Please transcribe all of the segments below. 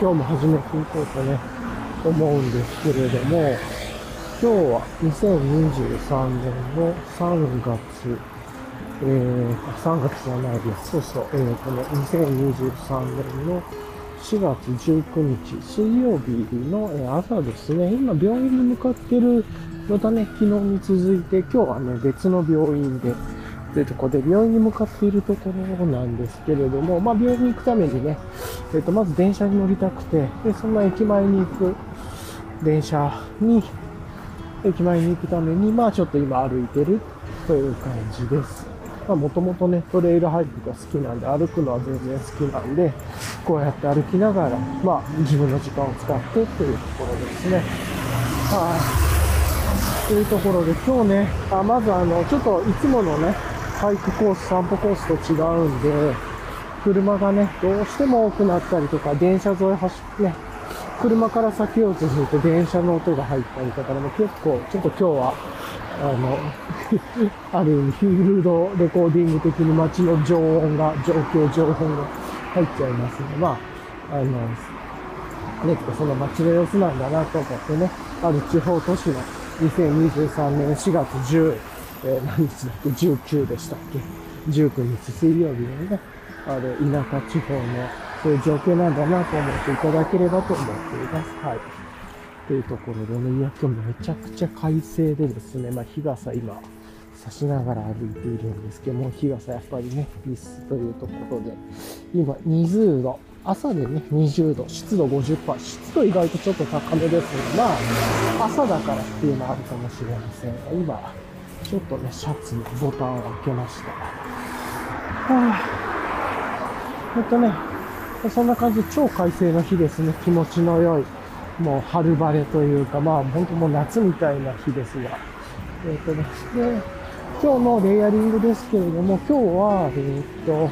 今日も始めていこうとね、思うんですけれども、今日は2023年の3月、えー、3月じゃないです。そうそう、えーとね、2023年の4月19日水曜日の朝ですね、今病院に向かってるのだね、昨日に続いて今日はね、別の病院で、というところで病院に向かっているところなんですけれども、まあ病院に行くためにね、えっ、と、まず電車に乗りたくて、で、その駅前に行く電車に、駅前に行くために、まあちょっと今歩いてるという感じです。まあもともとね、トレイルハイクが好きなんで、歩くのは全然好きなんで、こうやって歩きながら、まあ自分の時間を使ってというところですね。はい。というところで、今日ね、あまずあの、ちょっといつものね、ハイクコース、散歩コースと違うんで、車がね、どうしても多くなったりとか、電車沿い走ってね、車から避けようとすると電車の音が入ったりとかでも結構、ちょっと今日は、あの、ある意味フィールドレコーディング的に街の情音が、状況、情報が入っちゃいますね。まあ、あの、ね、その街の様子なんだなと思ってね、ある地方都市の2023年4月10、えー何日だっけ ?19 でしたっけ ?19 日水曜日のね、あれ、田舎地方のそういう状況なんだなと思っていただければと思っています。はい。というところでね、いや、今日めちゃくちゃ快晴でですね、まあ日傘今、差しながら歩いているんですけども、日傘やっぱりね、必須というところで、今20度、朝でね、20度、湿度50%、湿度意外とちょっと高めですが、まあ、朝だからっていうのはあるかもしれませんが、今、ちょっとね、シャツのボタンを開けました。はぁ、えっとね、そんな感じで超快晴の日ですね。気持ちの良い、もう春晴れというか、まあ本当もう夏みたいな日ですが。えっとね、で、今日のレイヤリングですけれども、今日は、えっと、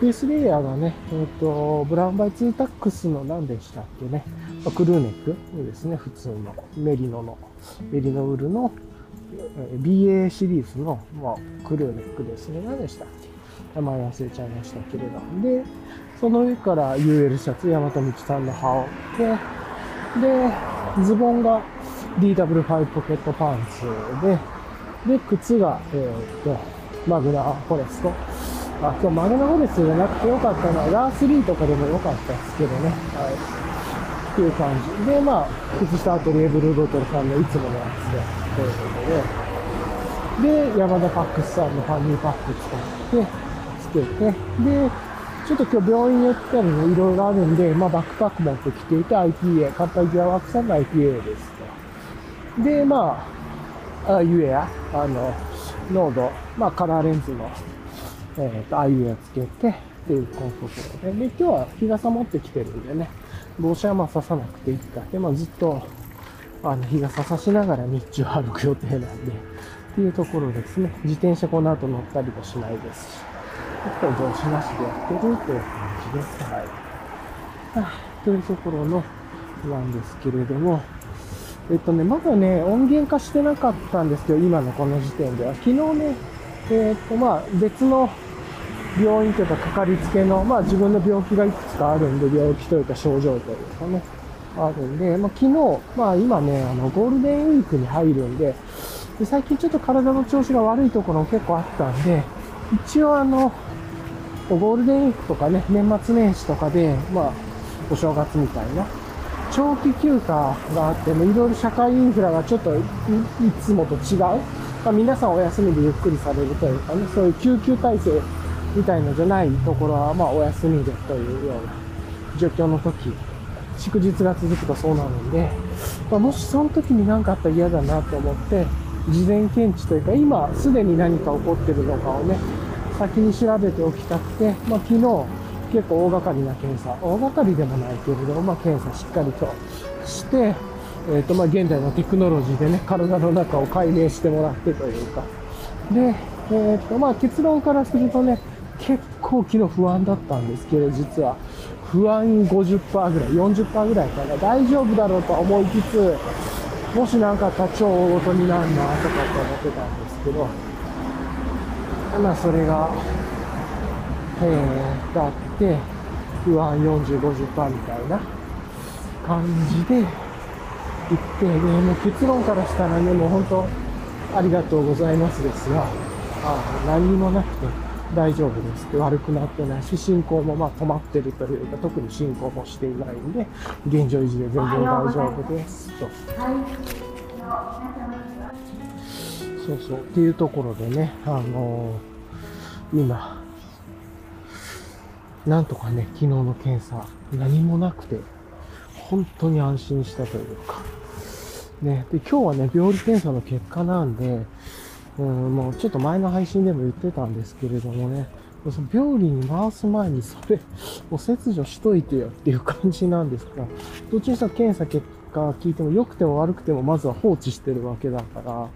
ベースレイヤーがね、えっ、と、ブラウンバイツータックスの何でしたっけね、まクルーネックですね、普通のメリノの、メリノウールの BA シリーズの、まあ、クルーネックですね、何でしたっけ名前忘れちゃいましたけれど。で、その上から UL シャツ、山田道さんの羽織って、で、ズボンが DW5 ポケットパンツで、で、靴が、えーっと、マグナフォレスト。あ、今日マグナフォレストじゃなくてよかったのは、ラー3とかでもよかったですけどね。はい。っていう感じ。で、まあ、靴下アトリエブルードトルさんのいつものやつで、ということで、で、山田パックスさんのファニーパック使って、つけて、で、ちょっと今日病院に行ったりね、いろいろあるんで、まあバックパック持ってきていて IPA、カッパギアワークさんの IPA ですと。で、まあ、あゆえや、あの、濃度、まあカラーレンズの、えっ、と、あゆえつけて、っていうこのところで。で、今日は日傘持ってきてるんでね、帽子はまあ刺さなくていいか。で、まあずっと、あの、日傘差しながら日中歩く予定なんで、っていうところですね。自転車この後乗ったりもしないですし。あとは帽子なしでやってるという感じです。はい。はあというところの、なんですけれども、えっとね、まだね、音源化してなかったんですけど、今のこの時点では。昨日ね、えっと、まあ、別の病院というか、かかりつけの、まあ、自分の病気がいくつかあるんで、病気というか症状というかね、あるんで、まあ、昨日、まあ、今ね、あの、ゴールデンウィークに入るんで、で最近ちょっと体の調子が悪いところも結構あったんで、一応あの、ゴールデンウィークとかね、年末年始とかで、まあ、お正月みたいな、長期休暇があっても、いろいろ社会インフラがちょっといつもと違う。まあ、皆さんお休みでゆっくりされるというかね、そういう救急体制みたいのじゃないところは、まあ、お休みでというような状況の時、祝日が続くとそうなるんで、まあ、もしその時に何かあったら嫌だなと思って、事前検知というか、今すでに何か起こってるのかをね、先に調べておきたくて、まあ、昨日結構大掛かりな検査、大掛かりでもないけれども、まあ、検査しっかりとして、えっ、と、まあ、現代のテクノロジーでね、体の中を解明してもらってというか。で、えっ、と、まあ、結論からするとね、結構昨日不安だったんですけど、実は。不安50%ぐらい、40%ぐらいかな。大丈夫だろうと思いつつ、もし何かあったら超大事になるなとかって思ってたんですけど、まあそれが、えー、があって、不安40、50%みたいな感じで行って、で、もう結論からしたらね、もう本当、ありがとうございますですが、あ何もなくて大丈夫ですって悪くなってないし、進行もまあ止まってるというか、特に進行もしていないんで、現状維持で全然大丈夫ですと。そうそう。っていうところでね、あのー今、なんとかね、昨日の検査、何もなくて、本当に安心したというか。ね、で、今日はね、病理検査の結果なんで、うん、もうちょっと前の配信でも言ってたんですけれどもね、その病理に回す前にそれ、もう切除しといてよっていう感じなんですが、どっちにしたら検査結果聞いても良くても悪くてもまずは放置してるわけだから、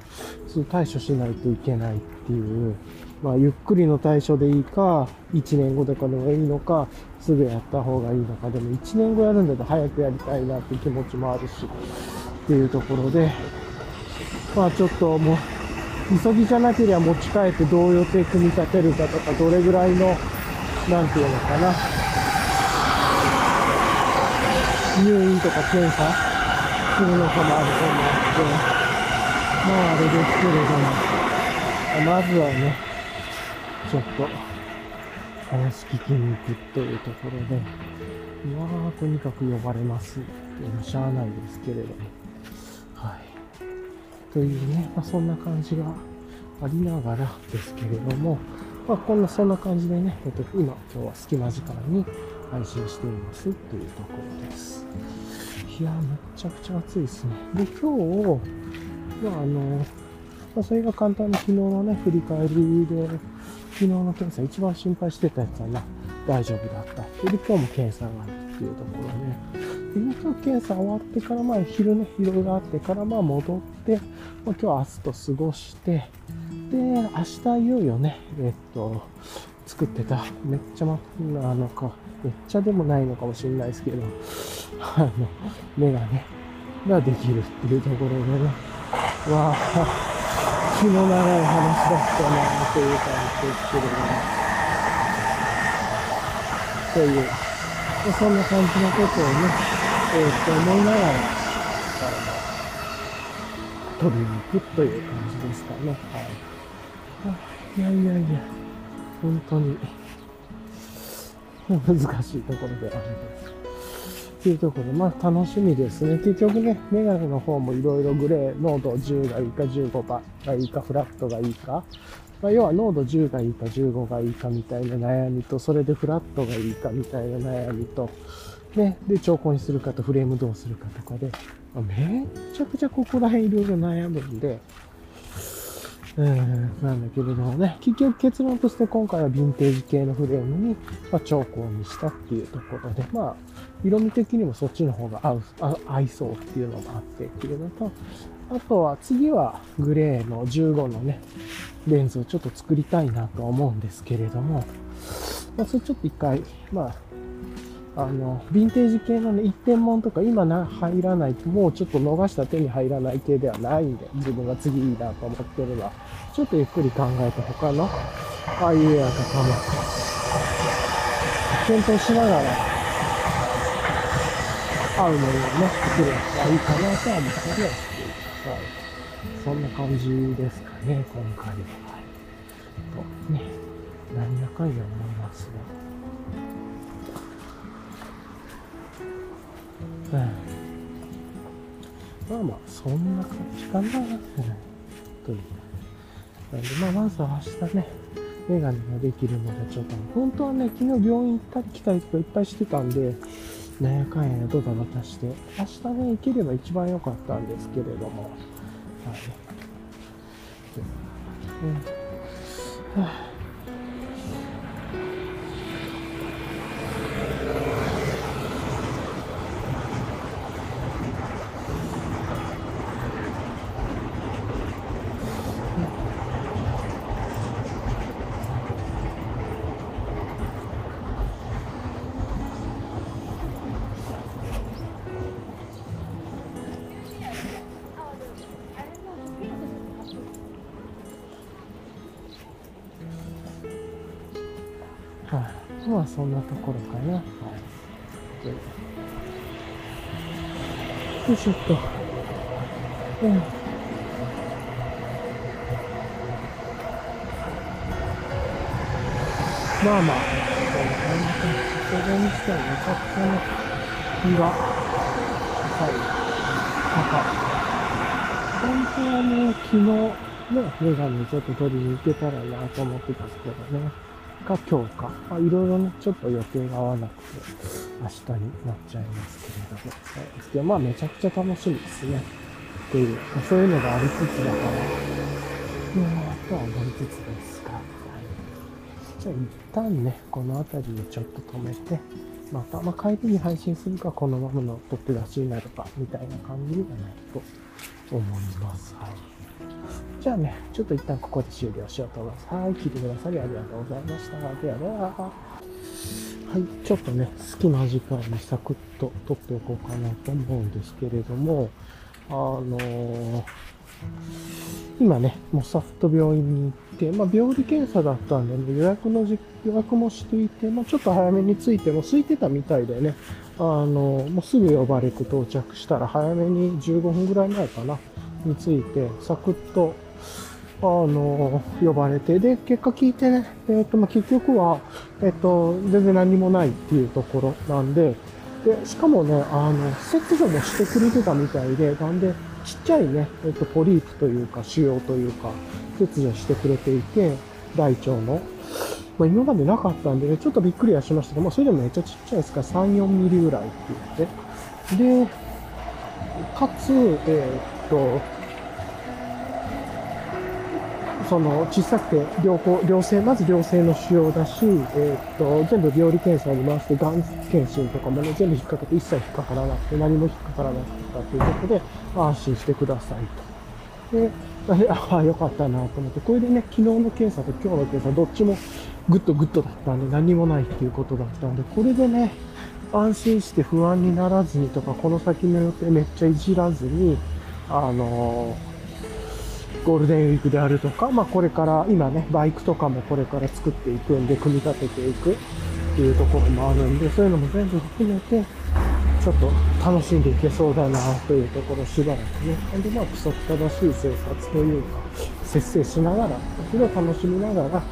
そう対処しないといけないっていう、まあゆっくりの対処でいいか、1年後とかでもいいのか、すぐやった方がいいのか、でも1年後やるんだと早くやりたいなっていう気持ちもあるし、っていうところで、まあちょっともう、急ぎじゃなければ持ち帰ってどう予定組み立てるかとか、どれぐらいの、なんていうのかな、入院とか検査するのかもあると思うので、まああれですけれども、まずはね、ちょっと話聞きに行くというところで、まあとにかく呼ばれます。でもしゃあないですけれども。というね、まあ、そんな感じがありながらですけれども、まあ、こんな、そんな感じでね、えっと、今、今日は隙間時間に配信していますというところです。いや、めっちゃくちゃ暑いですね。で、今日、まあ、あの、ま、それが簡単に昨日のね、振り返りで、昨日の検査、一番心配してたやつはな、大丈夫だった。で、今日も検査があるっていうところで、で今日検査終わってから、まあ、昼ね、いろいろあってから、まあ、戻って、まあ、今日は明日と過ごして、で、明日いよいよね、えっと、作ってた、めっちゃま、あのか、めっちゃでもないのかもしれないですけど、あの、メガネができるっていうところでね、わあ、気の長い話だったなという感じですけれども、という、そんな感じのことをね、えー、と思いながら、取りに行くという感じですかね。はい。いやいやいや、本当に難しいところであるんです。っていうところで、まあ楽しみですね。結局ね、メガネの方もいろいろグレー、濃度10がいいか15がいいか、フラットがいいか、まあ、要は濃度10がいいか15がいいかみたいな悩みと、それでフラットがいいかみたいな悩みと、ね、で、調光にするかとフレームどうするかとかで、まあ、めっちゃくちゃここら辺いろいろ悩むんで、うん、なんだけれどもね、結局結論として今回はヴィンテージ系のフレームに、まあ、調光にしたっていうところで、まあ、色味的にもそっちの方が合う、合いそうっていうのもあってっていうのと、あとは次はグレーの15のね、レンズをちょっと作りたいなと思うんですけれども、まあ、それちょっと一回、まあ、あの、ヴィンテージ系のね、一点物とか今な、入らないと、もうちょっと逃した手に入らない系ではないんで、自分が次いいなと思ってるのは、ちょっとゆっくり考えて他の、ああいうエアとかも、検討しながら、合うものをね、作ればい。いかなとは思ったりはしてい。ます。はい。そんな感じですかね、今回はい。とね、何やかんや思いますが。うん。まあまあ、そんな感じかな。うん。とい。う。なんで、まあ、まずは明日ね、メガネができるので、ちょっと、本当はね、昨日病院行ったり来たりとかい。っぱい。してたんで、なんやかんやドタバタして、明日ね、行ければ一番良かったんですけれども、はい。うん。はあそんなところかな。はい。よいしょっと。うん。まあまあ、こんな感じか。それにしてはめちゃくちゃね、日が高い。高い。本当はね、昨日ね、メガネちょっと取りに行けたらなと思ってたんですけどね。か、今日か。ま、いろいろね、ちょっと予定が合わなくて、明日になっちゃいますけれども。そうですけど、まあめちゃくちゃ楽しみですね。っていう、そういうのがありつつだから、うん、とは思いつつですが。はいじゃあ一旦ね、この辺りでちょっと止めて、また、まあ、帰りに配信するか、このままの取って出しになるか、みたいな感じにはなると思います。はい。じゃあね、ちょっと一旦ここで終了しようと思います。はい、聞いてくださりありがとうございました。ではでは。はい、ちょっとね、隙間時間にサクッと撮っておこうかなと思うんですけれども、あのー今ね、モサフト病院に行って、まあ、病理検査だったんで、ね、予約のじ予約もしていて、まあ、ちょっと早めに着いても空いてたみたいでね、あの、もうすぐ呼ばれて到着したら早めに15分ぐらい前かな、に着いて、サクッと、あの、呼ばれて、で、結果聞いてね、えっ、と、まあ、結局は、えっ、と、全然何もないっていうところなんで、で、しかもね、あの、切除もしてくれてたみたいで、なんで、ちっちゃいね、えっと、ポリープというか、腫瘍というか、切除してくれていて、大腸の。まあ、今までなかったんでね、ちょっとびっくりはしましたけど、まあ、それでもめっちゃちっちゃいですから、3、4ミリぐらいって言って。で、かつ、えーっと、その小さくて良好、良性、まず良性の腫瘍だし、えーっと、全部病理検査に回して、がん検診とかもね、全部引っかけて、一切引っかからなくて、何も引っかからなかったということで、安心してくださいと。でああ、よかったなと思って、これでね、昨日の検査と今日の検査、どっちもグッドグッドだったんで、何もないっていうことだったんで、これでね、安心して不安にならずにとか、この先の予定めっちゃいじらずに、あのーゴールデンウィークであるとか、まあこれから、今ね、バイクとかもこれから作っていくんで、組み立てていくっていうところもあるんで、そういうのも全部含めて、ちょっと楽しんでいけそうだなというところしばらくね。なんでまあ規則正しい生活というか、節制しながら、それを楽しみながら、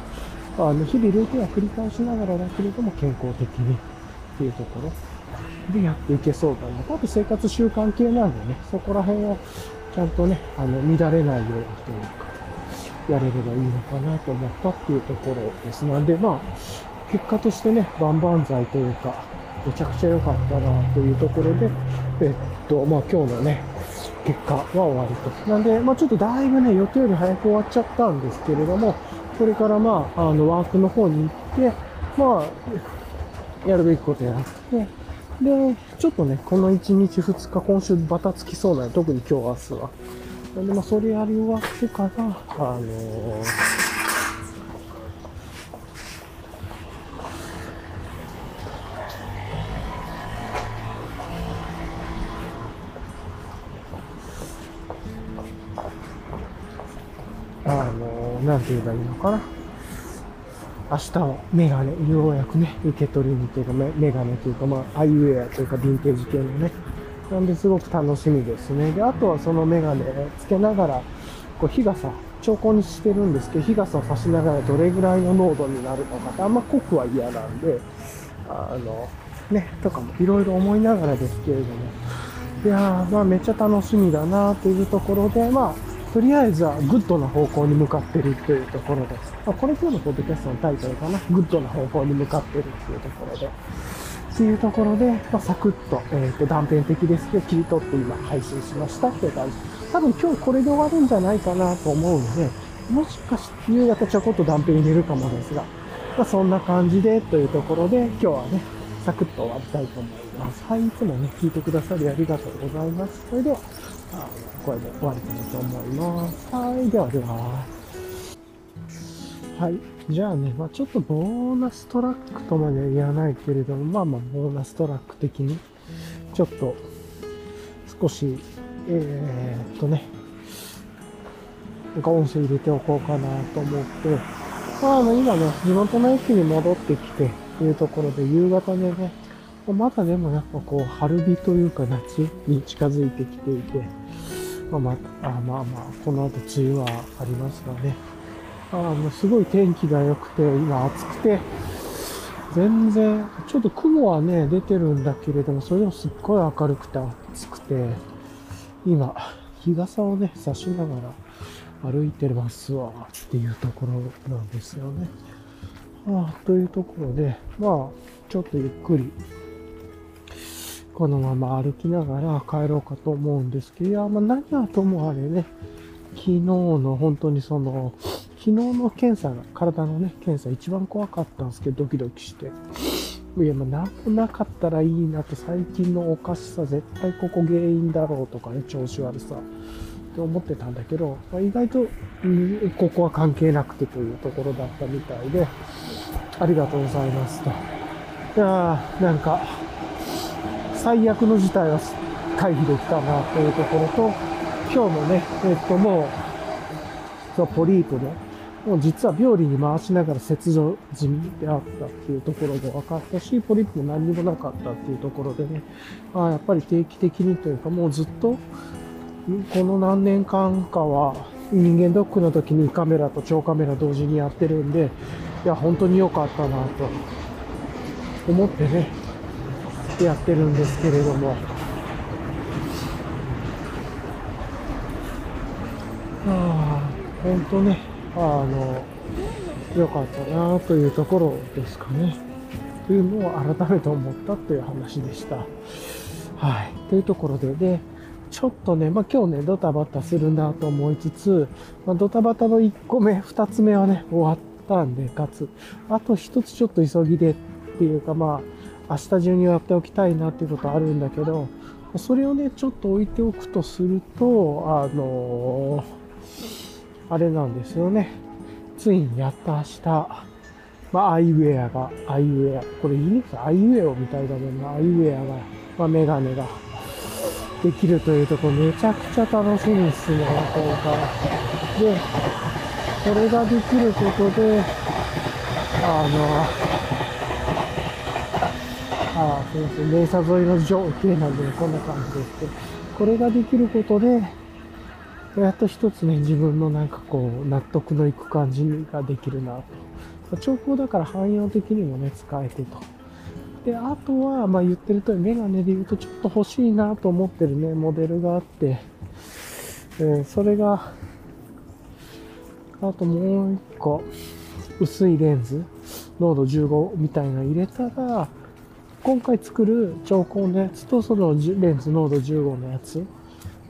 あの、日々ルーティンは繰り返しながらだけれども健康的にっていうところでやっていけそうだな。多分生活習慣系なんでね、そこら辺をちゃんとね、あの、乱れないようにというか、やれればいいのかなと思ったっていうところです。なんで、まあ、結果としてね、万々歳というか、めちゃくちゃ良かったなというところで、えっと、まあ今日のね、結果は終わりと。なんで、まあちょっとだいぶね、予定より早く終わっちゃったんですけれども、これからまあ、あの、ワークの方に行って、まあ、やるべきことやって、で、ちょっとね、この1日2日、今週バタつきそうなの、特に今日明日は。なんで、まあ、それやり終わってから、あのーあのなんて言えばいいのかな。明日はメガネ、ようやくね、受け取りにというか、メガネというか、まあ、アイウェアというか、ヴィンテージ系のね。なんで、すごく楽しみですね。で、あとはそのメガネつけながら、こう、日傘、調光にしてるんですけど、日傘を差しながらどれぐらいの濃度になるのかって、あんま濃くは嫌なんで、あの、ね、とかもいろいろ思いながらですけれども、いやー、まあめっちゃ楽しみだなというところで、まあ、とりあえずはグッドな方向に向かってるというところです。まあ、これ今日のポッドキャストのタイトルかな。グッドな方向に向かってるっていうところで。っていうところで、まあ、サクッと、えっ、と、断片的ですけど、切り取って今配信しましたって感じ。多分今日これで終わるんじゃないかなと思うので、もしかして夕方ちょこっと断片入れるかもですが、まあ、そんな感じでというところで、今日はね、サクッと終わりたいと思います。はい、いつもね、聞いてくださりありがとうございます。それでは、あこれで終わりたいと思います。はい、ではでは。はい。じゃあね、まあちょっとボーナストラックとまでは言わないけれども、まあまあボーナストラック的に、ちょっと、少し、えー、っとね、なんか音声入れておこうかなと思って、まああの今ね、地元の駅に戻ってき、ていうところで夕方でね、まだでもやっぱこう、春日というか夏に近づいてきていて、まあまあ、まあまあ、この後梅雨はありますがね。あもうすごい天気が良くて、今暑くて、全然、ちょっと雲はね、出てるんだけれども、それでもすっごい明るくて暑くて、今、日傘をね、差しながら歩いてますわ、っていうところなんですよね。ああというところで、まあ、ちょっとゆっくり、このまま歩きながら帰ろうかと思うんですけど、いや、まあ何はともあれね、昨日の本当にその、昨日の検査が、体のね、検査一番怖かったんですけど、ドキドキして。いや、まあ、なんもなかったらいいなと、最近のおかしさ、絶対ここ原因だろうとかね、調子悪さ、って思ってたんだけど、まあ、意外と、うん、ここは関係なくてというところだったみたいで、ありがとうございますと。いやなんか、最悪の事態は回避できたなというところと、今日もね、えっともう、そうポリープね、もう実は病理に回しながら切除済みであったっていうところも分かったし、ポリープも何にもなかったっていうところでね、あやっぱり定期的にというかもうずっと、この何年間かは人間ドックの時にカメラと超カメラ同時にやってるんで、いや、本当に良かったなと思ってね、やってるんですけれども、ああ、本当ね、あの、良かったなというところですかね。というのを改めて思ったという話でした。はい。というところで、で、ちょっとね、まあ、今日ね、ドタバタするなと思いつつ、まあ、ドタバタの1個目、2つ目はね、終わったんで、かつ、あと1つちょっと急ぎでっていうか、まあ、明日中にやっておきたいなっていうことあるんだけど、それをね、ちょっと置いておくとすると、あのーあれなんですよね。ついにやっと明日、まあ、アイウェアが、アイウェア、これいいんですアイウェアみたいだもんな、アイウェアが、まあ、メガネができるというとこ、めちゃくちゃ楽しみですね、今回。で、これができることで、あの、ああ、すみません、名車沿いの情景なんで、こんな感じですけど、これができることで、やっと一つね、自分のなんかこう、納得のいく感じができるなと。兆候だから汎用的にもね、使えてと。で、あとは、まあ言ってる通り、メガネで言うとちょっと欲しいなと思ってるね、モデルがあって、えー、それが、あともう一個、薄いレンズ、濃度15みたいな入れたら、今回作る超高のやつとそのレンズ濃度15のやつ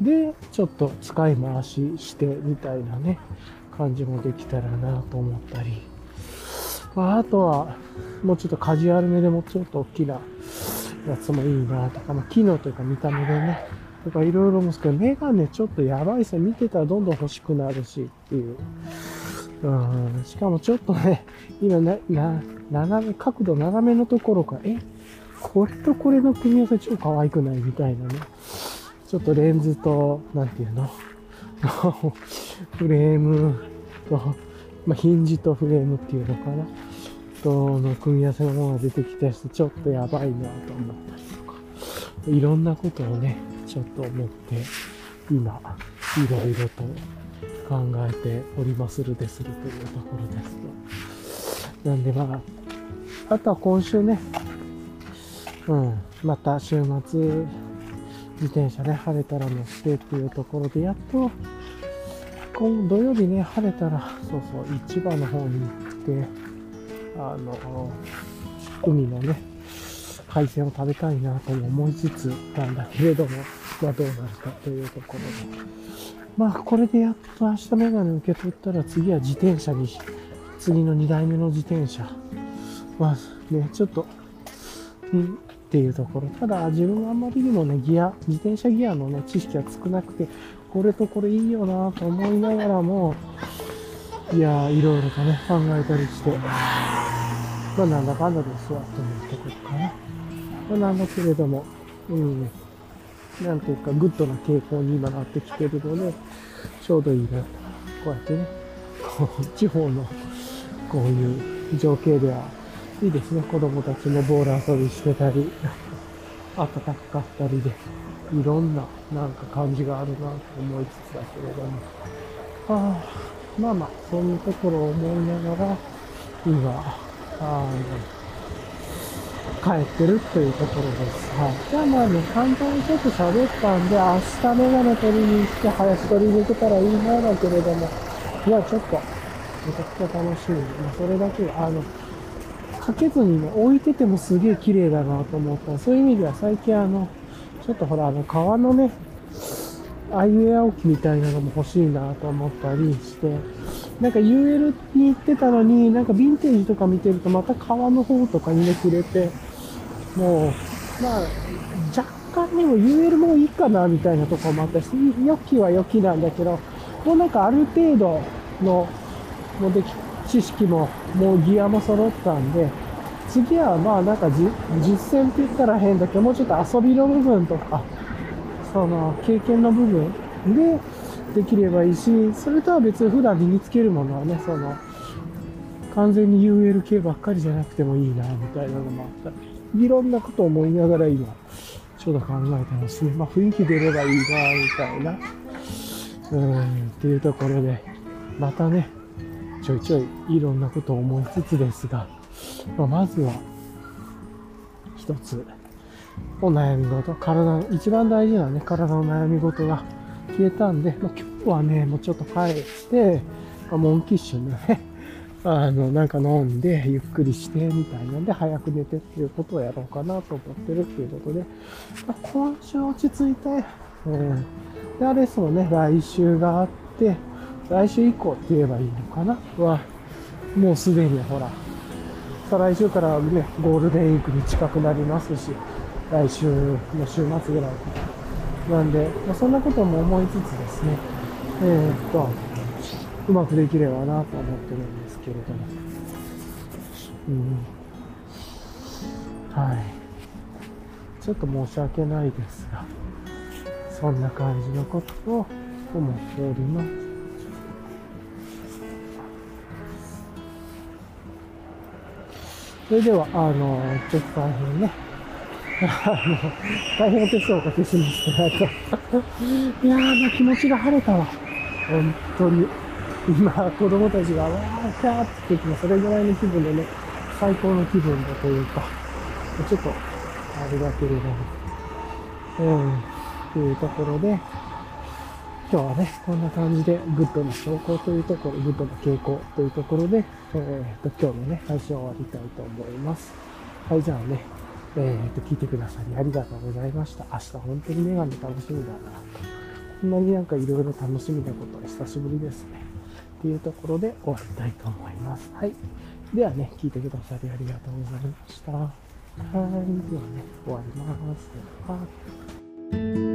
で、ちょっと使い回ししてみたいなね、感じもできたらなと思ったり。まあ、あとは、もうちょっとカジュアルめでもちょっと大きなやつもいいなとか、まあ、機能というか見た目でね、とかいろいろ思うんですけど、メガネちょっとやばいですね。見てたらどんどん欲しくなるしっていう。うん、しかもちょっとね、今な、な、斜め、角度斜めのところか、え、これとこれの組み合わせ超可愛くない？みたいなね。ちょっとレンズと、なんていうの？フレームと、まあ、ヒンジとフレームっていうのかなとの組み合わせのものが出てきたし、ちょっとやばいなと思ったりとか、いろんなことをね、ちょっと思って、今、いろいろと考えておりまするでするというところですと。なんでまあ、あとは今週ね、うん、また週末、自転車ね、晴れたら乗ってっていうところで、やっと、今土曜日ね、晴れたら、そうそう、市場の方に行って、あの、海のね、海鮮を食べたいなと思いつつなんだけれども、まあどうなるかというところで。まあこれでやっと明日メガネ受け取ったら次は自転車に、次の2台目の自転車。まあね、ちょっとん、っていうところ。ただ、自分はあんまりにもね、ギア、自転車ギアのね、知識が少なくて、これとこれいいよなと思いながらも、いやいろいろとね、考えたりして、まあ、なんだかんだですわ、というところかな。まあ、なんだけれども、うん、なんていうか、グッドな傾向に今なってきてるので、ちょうどいいなと。こうやってね、こう、地方の、こういう情景では、いいですね。子供たちもボール遊びしてたり、暖かかったりで、いろんななんか感じがあるなと思いつつだけれども。ああ、まあまあ、そういうところを思いながら、今、あの、帰ってるというところです。はい。じゃあまあね、簡単にちょっと喋ったんで、明日メガネ取りに行って林取りに行けたらいいなだけれども、いや、ちょっと、めちゃくちゃ楽しみ。まあ、それだけあの、かけずにね、置いててもすげえ綺麗だなと思った。そういう意味では最近あの、ちょっとほら、あの、革のね、アイウェア置きみたいなのも欲しいなと思ったりして、なんか UL に行ってたのに、なんかヴィンテージとか見てるとまた革の方とかにね、触れて、もう、まあ、若干でも UL もいいかなみたいなとこもあったし、良きは良きなんだけど、もうなんかある程度の、もうで、知識も、もうギアも揃ったんで、次はまあなんか実践って言ったら変だけど、もうちょっと遊びの部分とか、その経験の部分でできればいいし、それとは別に普段身につけるものはね、その、完全に UL 系ばっかりじゃなくてもいいな、みたいなのもあったり。いろんなことを思いながら今、ちょっと考えてますね。まあ雰囲気出ればいいな、みたいな。うん、っていうところで、またね、ちょいちょいいろんなことを思いつつですが、まあ、まずは、一つ、お悩み事、体の、一番大事なね、体の悩み事が消えたんで、まあ、今日はね、もうちょっと帰って、まあ、モンキッシュのね、あの、なんか飲んで、ゆっくりして、みたいなんで、早く寝てっていうことをやろうかなと思ってるっていうことで、まあ、今週落ち着いて、うん。で、あれそうね、来週があって、来週以降って言えばいいのかな？は、もうすでにほら、再来週からね、ゴールデンウィークに近くなりますし、来週の週末ぐらい。なんで、まあ、そんなことも思いつつですね、えー、っと、うまくできればなと思ってるんですけれども。うん。はい。ちょっと申し訳ないですが、そんな感じのことを思っております。それでは、あの、ちょっと大変ね、大変お手数をおかけしました。いやー、気持ちが晴れたわ。本当に。今、子供たちがわーキャーって言ってそれぐらいの気分でね、最高の気分だというか、ちょっと、あれだけれども、うん、というところで、今日はね、こんな感じで、グッドの証拠というところ、グッドの傾向というところで、えー、と、今日のね、配信を終わりたいと思います。はい、じゃあね、えー、と、聞いてくださりありがとうございました。明日本当にメガネ楽しみだなこんなになんかいろいろ楽しみなこと久しぶりですね。っていうところで終わりたいと思います。はい。ではね、聞いてくださりありがとうございました。はい。ではね、終わります。は。